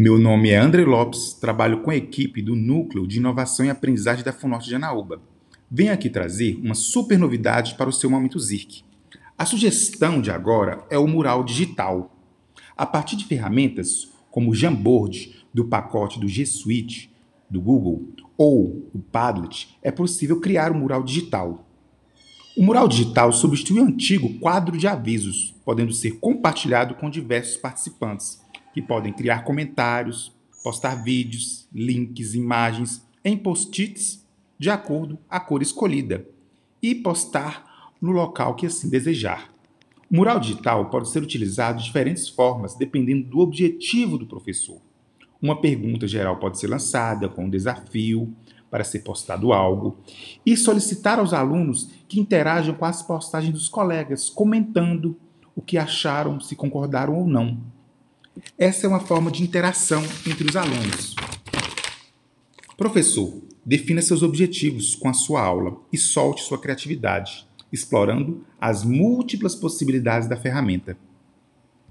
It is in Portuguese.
Meu nome é André Lopes, trabalho com a equipe do Núcleo de Inovação e Aprendizagem da FUNORTE de Anaúba. Venho aqui trazer uma super novidade para o seu Momento ZIRC. A sugestão de agora é o mural digital. A partir de ferramentas como o Jamboard do pacote do G Suite do Google ou o Padlet, é possível criar um mural digital. O mural digital substitui o antigo quadro de avisos, podendo ser compartilhado com diversos participantes que podem criar comentários, postar vídeos, links, imagens em post-its de acordo a cor escolhida e postar no local que assim desejar. O mural digital pode ser utilizado de diferentes formas dependendo do objetivo do professor. Uma pergunta geral pode ser lançada com um desafio para ser postado algo e solicitar aos alunos que interajam com as postagens dos colegas, comentando o que acharam, se concordaram ou não. Essa é uma forma de interação entre os alunos. Professor, defina seus objetivos com a sua aula e solte sua criatividade, explorando as múltiplas possibilidades da ferramenta.